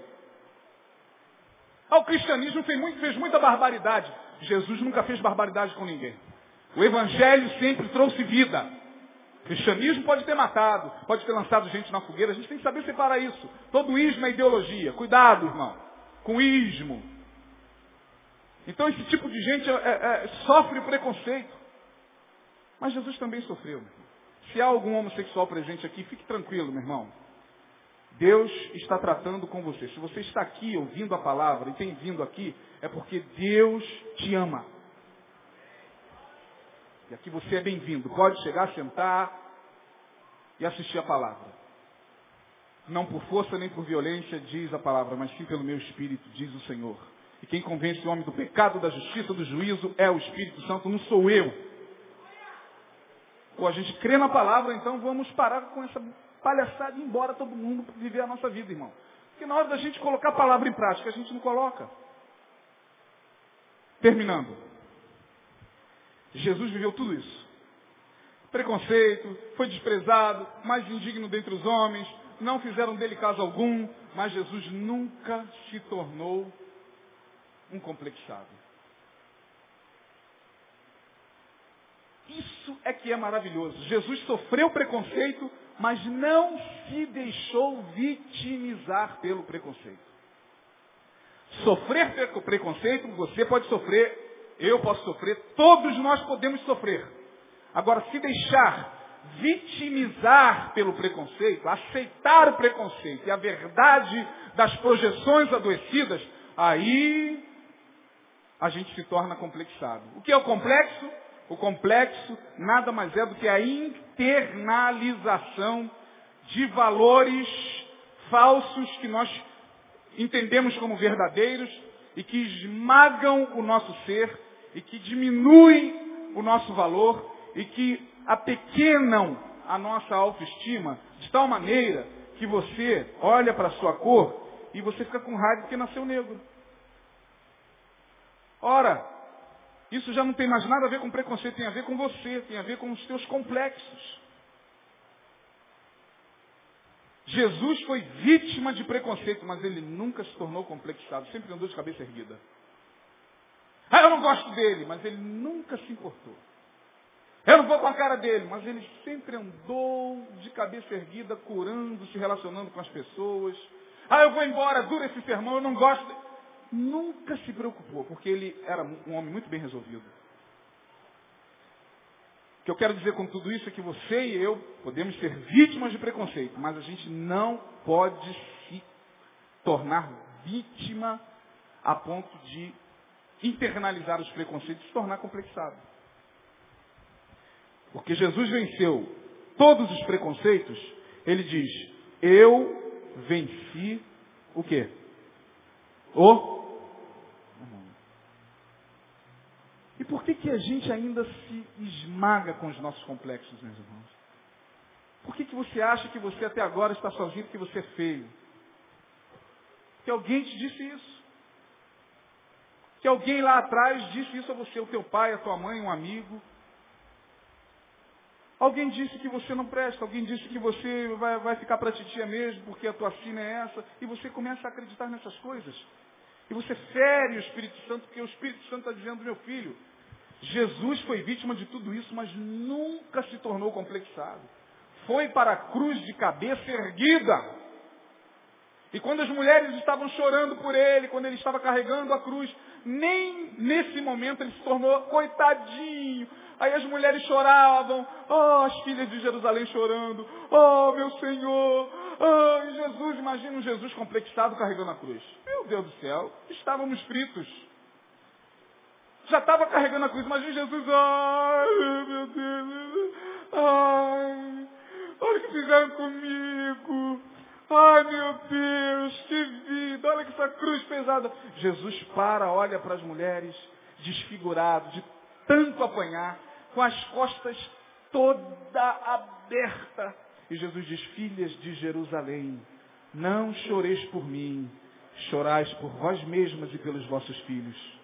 Ah, o cristianismo fez, muito, fez muita barbaridade. Jesus nunca fez barbaridade com ninguém. O evangelho sempre trouxe vida. O cristianismo pode ter matado, pode ter lançado gente na fogueira. A gente tem que saber separar isso. Todo ismo é ideologia. Cuidado, irmão, com ismo. Então esse tipo de gente é, é, é sofre preconceito. Mas Jesus também sofreu. Se há algum homossexual presente aqui, fique tranquilo, meu irmão. Deus está tratando com você. Se você está aqui ouvindo a palavra e tem vindo aqui, é porque Deus te ama. E aqui você é bem-vindo. Pode chegar, sentar e assistir a palavra. Não por força nem por violência, diz a palavra, mas sim pelo meu espírito, diz o Senhor. E quem convence o homem do pecado, da justiça, do juízo é o Espírito Santo, não sou eu. Ou a gente crê na palavra, então vamos parar com essa palhaçada e ir embora todo mundo viver a nossa vida, irmão. Porque na hora da gente colocar a palavra em prática, a gente não coloca. Terminando. Jesus viveu tudo isso. Preconceito, foi desprezado, mais indigno dentre os homens, não fizeram dele caso algum, mas Jesus nunca se tornou um complexado. Isso é que é maravilhoso. Jesus sofreu preconceito, mas não se deixou vitimizar pelo preconceito. Sofrer preconceito, você pode sofrer, eu posso sofrer, todos nós podemos sofrer. Agora, se deixar vitimizar pelo preconceito, aceitar o preconceito e a verdade das projeções adoecidas, aí a gente se torna complexado. O que é o complexo? O complexo nada mais é do que a internalização de valores falsos que nós entendemos como verdadeiros e que esmagam o nosso ser e que diminuem o nosso valor e que apequenam a nossa autoestima de tal maneira que você olha para a sua cor e você fica com raiva porque nasceu negro. Ora, isso já não tem mais nada a ver com preconceito, tem a ver com você, tem a ver com os teus complexos. Jesus foi vítima de preconceito, mas ele nunca se tornou complexado, sempre andou de cabeça erguida. Ah, eu não gosto dele, mas ele nunca se importou. Eu não vou com a cara dele, mas ele sempre andou de cabeça erguida, curando, se relacionando com as pessoas. Ah, eu vou embora, dura esse sermão, eu não gosto. Nunca se preocupou, porque ele era um homem muito bem resolvido. O que eu quero dizer com tudo isso é que você e eu podemos ser vítimas de preconceito, mas a gente não pode se tornar vítima a ponto de internalizar os preconceitos e se tornar complexado. Porque Jesus venceu todos os preconceitos, ele diz, eu venci o quê? O E por que, que a gente ainda se esmaga com os nossos complexos, meus irmãos? Por que, que você acha que você até agora está sozinho porque você é feio? Que alguém te disse isso. Que alguém lá atrás disse isso a você, o teu pai, a tua mãe, um amigo. Alguém disse que você não presta, alguém disse que você vai, vai ficar para titia mesmo, porque a tua sina é essa, e você começa a acreditar nessas coisas. E você fere o Espírito Santo, porque o Espírito Santo está dizendo, meu filho, Jesus foi vítima de tudo isso, mas nunca se tornou complexado. Foi para a cruz de cabeça erguida. E quando as mulheres estavam chorando por ele, quando ele estava carregando a cruz, nem nesse momento ele se tornou coitadinho. Aí as mulheres choravam, oh, as filhas de Jerusalém chorando, oh, meu Senhor, oh, Jesus, imagina um Jesus complexado carregando a cruz. Meu Deus do céu, estávamos fritos. Já estava carregando a cruz, imagina Jesus, ai, meu Deus, ai, olha o que fizeram comigo. Ai meu Deus, que vida, olha que essa cruz pesada. Jesus para, olha para as mulheres, desfigurado, de tanto apanhar, com as costas toda aberta. E Jesus diz, filhas de Jerusalém, não choreis por mim, chorais por vós mesmas e pelos vossos filhos.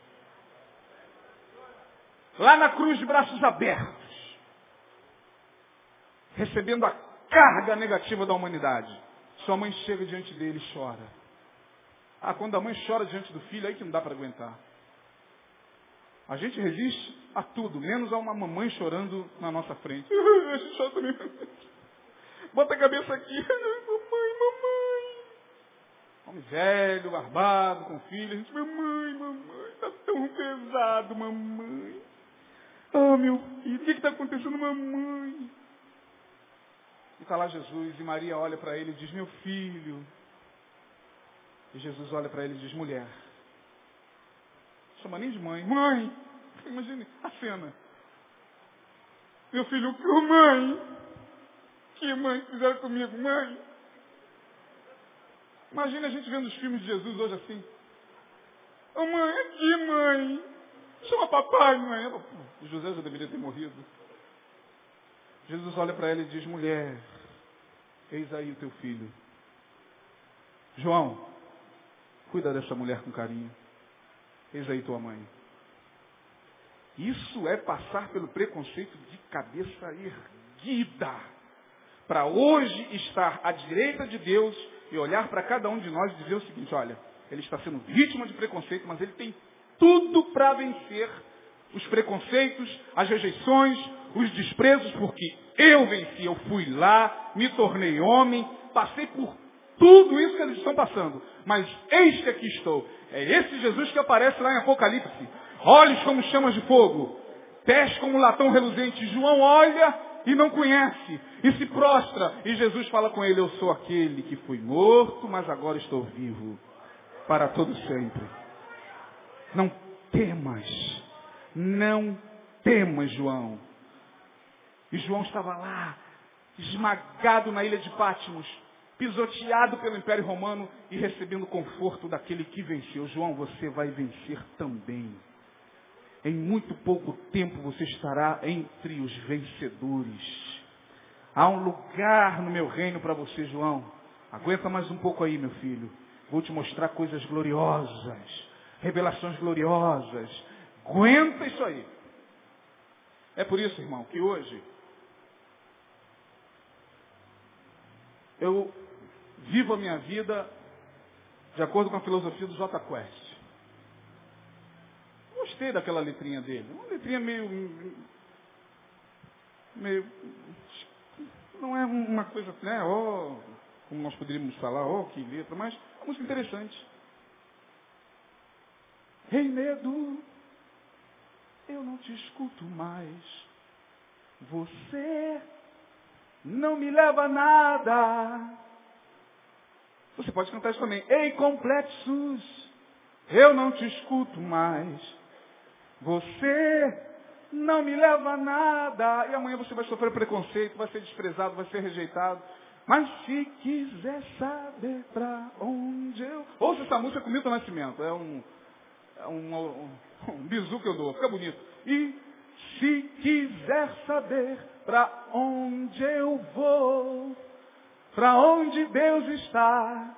Lá na cruz de braços abertos, recebendo a carga negativa da humanidade, sua mãe chega diante dele e chora. Ah, quando a mãe chora diante do filho, aí que não dá para aguentar. A gente resiste a tudo, menos a uma mamãe chorando na nossa frente. (laughs) A gente chora também. Bota a cabeça aqui. (laughs) Mamãe, mamãe. Homem velho, barbado, com filho. A gente, mamãe, mamãe, está tão pesado, mamãe. Oh, meu filho, o que está acontecendo, mamãe? E está lá Jesus, e Maria olha para ele e diz, meu filho. E Jesus olha para ele e diz, mulher. Chama nem de mãe. Mãe! Imagine a cena. Meu filho, que mãe? Que mãe fizeram comigo, mãe? Imagina a gente vendo os filmes de Jesus hoje assim. Ô oh, mãe, aqui, mãe. Chama papai, mãe. O José já deveria ter morrido. Jesus olha para ela e diz, mulher, eis aí o teu filho. João, cuida dessa mulher com carinho. Eis aí tua mãe. Isso é passar pelo preconceito de cabeça erguida. Para hoje estar à direita de Deus e olhar para cada um de nós e dizer o seguinte, olha, ele está sendo vítima de preconceito, mas ele tem tudo para vencer os preconceitos, as rejeições, os desprezos, porque eu venci, eu fui lá, me tornei homem, passei por tudo isso que eles estão passando. Mas eis que aqui estou. É esse Jesus que aparece lá em Apocalipse. Olhos como chamas de fogo, pés como latão reluzente. João olha e não conhece, e se prostra. E Jesus fala com ele, eu sou aquele que fui morto, mas agora estou vivo, para todo sempre. Não temas, não temas, João. E João estava lá, esmagado na ilha de Pátimos, pisoteado pelo Império Romano e recebendo conforto daquele que venceu. João, você vai vencer também. Em muito pouco tempo você estará entre os vencedores. Há um lugar no meu reino para você, João. Aguenta mais um pouco aí, meu filho. Vou te mostrar coisas gloriosas, revelações gloriosas. Aguenta isso aí. É por isso, irmão, que hoje eu vivo a minha vida de acordo com a filosofia do J Quest. Gostei daquela letrinha dele. Uma letrinha meio. meio. não é uma coisa, né? Oh, como nós poderíamos falar, oh, que letra, mas é uma música interessante. Rei medo, eu não te escuto mais. Você não me leva a nada. Você pode cantar isso também. Ei, complexos, eu não te escuto mais. Você não me leva a nada. E amanhã você vai sofrer preconceito, vai ser desprezado, vai ser rejeitado. Mas se quiser saber para onde eu. Ouça essa música com Milton Nascimento. É um, é um, um, um bizu que eu dou. Fica bonito. E se quiser saber para onde eu vou, para onde Deus está,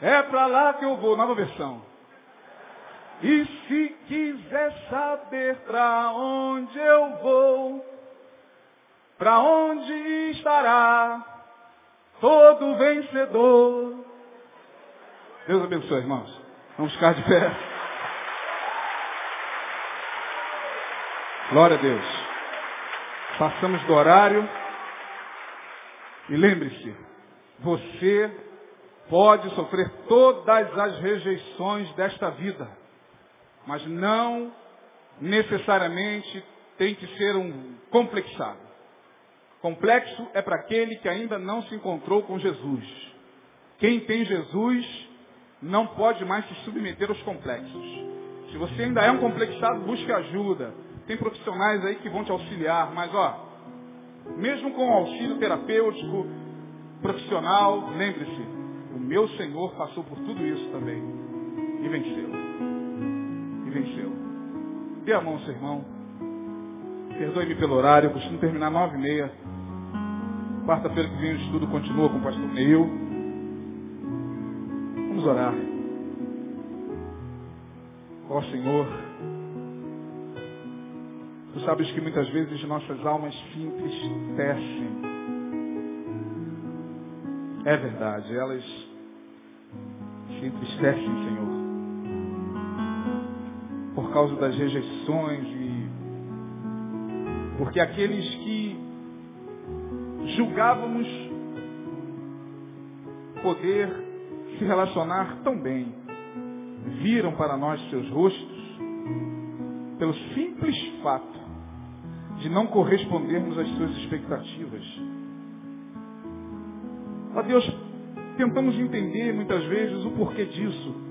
é para lá que eu vou. Nova versão. E se quiser saber para onde eu vou, para onde estará todo vencedor. Deus abençoe, irmãos. Vamos ficar de pé. Glória a Deus. Passamos do horário. E lembre-se, você pode sofrer todas as rejeições desta vida mas não necessariamente tem que ser um complexado. Complexo é para aquele que ainda não se encontrou com Jesus. Quem tem Jesus não pode mais se submeter aos complexos. Se você ainda é um complexado, busque ajuda. Tem profissionais aí que vão te auxiliar, mas ó, mesmo com auxílio terapêutico, profissional, lembre-se, o meu Senhor passou por tudo isso também e venceu venceu. Dê a mão seu irmão. Perdoe-me pelo horário, eu costumo terminar nove e meia. Quarta-feira que vem o estudo continua com o pastor Neil. Vamos orar. Ó Senhor, Tu sabes que muitas vezes nossas almas se entristecem. É verdade, elas se entristecem, Senhor, causa das rejeições e porque aqueles que julgávamos poder se relacionar tão bem, viram para nós seus rostos pelo simples fato de não correspondermos às suas expectativas. Ó Deus, tentamos entender muitas vezes o porquê disso.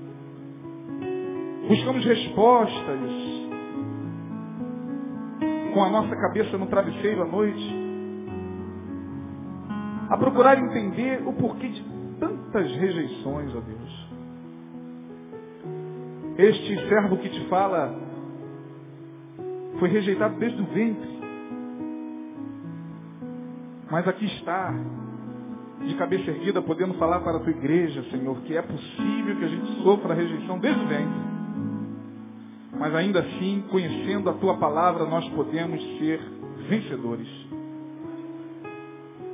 Buscamos respostas com a nossa cabeça no travesseiro à noite, a procurar entender o porquê de tantas rejeições, ó Deus. Este servo que te fala foi rejeitado desde o ventre. Mas aqui está, de cabeça erguida, podendo falar para a tua igreja, Senhor, que é possível que a gente sofra a rejeição desde o ventre. Mas ainda assim, conhecendo a tua palavra, nós podemos ser vencedores.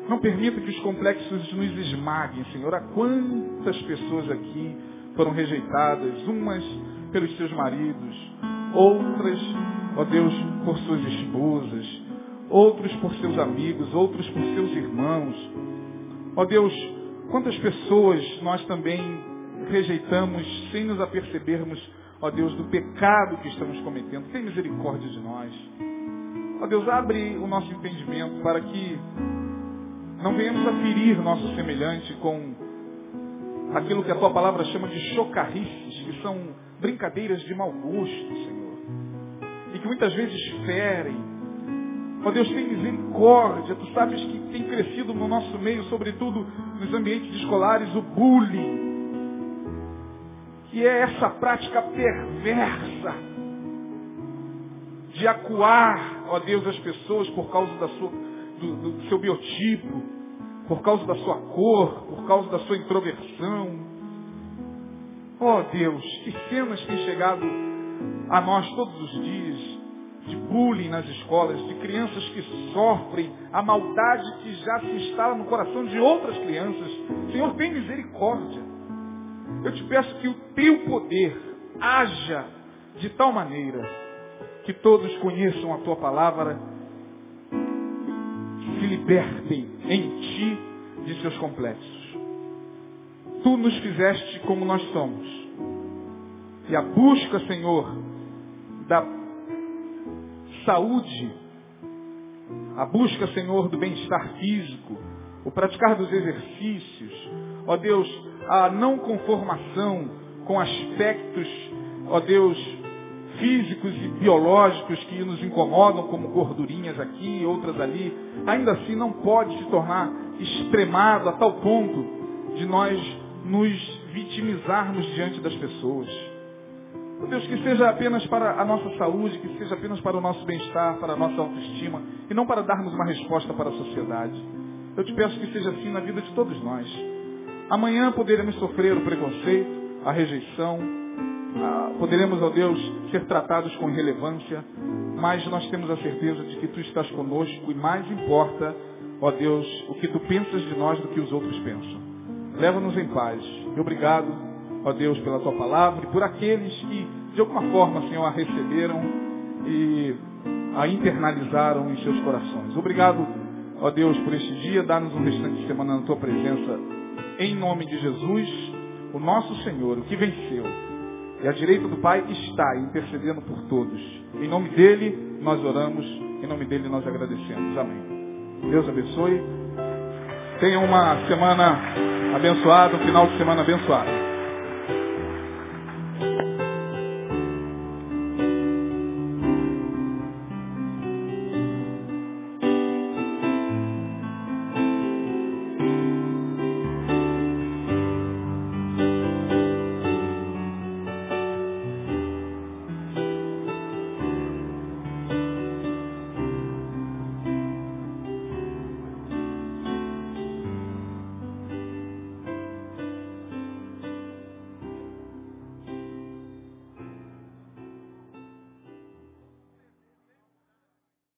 Não permita que os complexos nos esmaguem, Senhor. Há quantas pessoas aqui foram rejeitadas, umas pelos seus maridos, outras, ó Deus, por suas esposas, outros por seus amigos, outros por seus irmãos. Ó Deus, quantas pessoas nós também rejeitamos sem nos apercebermos, ó Deus, do pecado que estamos cometendo. Tem misericórdia de nós. Ó Deus, abre o nosso entendimento para que não venhamos a ferir nosso semelhante com aquilo que a tua palavra chama de chocarrices, que são brincadeiras de mau gosto, Senhor. E que muitas vezes ferem, Ó Deus, tem misericórdia. Tu sabes que tem crescido no nosso meio, sobretudo nos ambientes escolares, o bullying. Que é essa prática perversa de acuar, ó Deus, as pessoas por causa da sua, do, do seu biotipo, por causa da sua cor, por causa da sua introversão. Ó Deus, que cenas têm chegado a nós todos os dias de bullying nas escolas, de crianças que sofrem a maldade que já se instala no coração de outras crianças. Senhor, tem misericórdia. Eu te peço que o teu poder haja de tal maneira que todos conheçam a tua palavra, se libertem em ti de seus complexos. Tu nos fizeste como nós somos. E a busca, Senhor, da saúde, a busca, Senhor, do bem-estar físico, o praticar dos exercícios, ó Deus, a não conformação com aspectos, ó Deus, físicos e biológicos que nos incomodam, como gordurinhas aqui e outras ali, ainda assim não pode se tornar extremado a tal ponto de nós nos vitimizarmos diante das pessoas. Oh Deus, que seja apenas para a nossa saúde, que seja apenas para o nosso bem-estar, para a nossa autoestima, e não para darmos uma resposta para a sociedade. Eu te peço que seja assim na vida de todos nós. Amanhã poderemos sofrer o preconceito, a rejeição, a, poderemos, ó Deus, ser tratados com irrelevância, mas nós temos a certeza de que Tu estás conosco e mais importa, ó Deus, o que Tu pensas de nós do que os outros pensam. Leva-nos em paz. E obrigado ó Deus, pela tua palavra e por aqueles que, de alguma forma, Senhor, a receberam e a internalizaram em seus corações. Obrigado, ó Deus, por este dia, dar-nos um restante de semana na tua presença. Em nome de Jesus, o nosso Senhor, o que venceu. E a direita do Pai está intercedendo por todos. Em nome dele, nós oramos. Em nome dele, nós agradecemos. Amém. Deus abençoe. Tenha uma semana abençoada, um final de semana abençoado.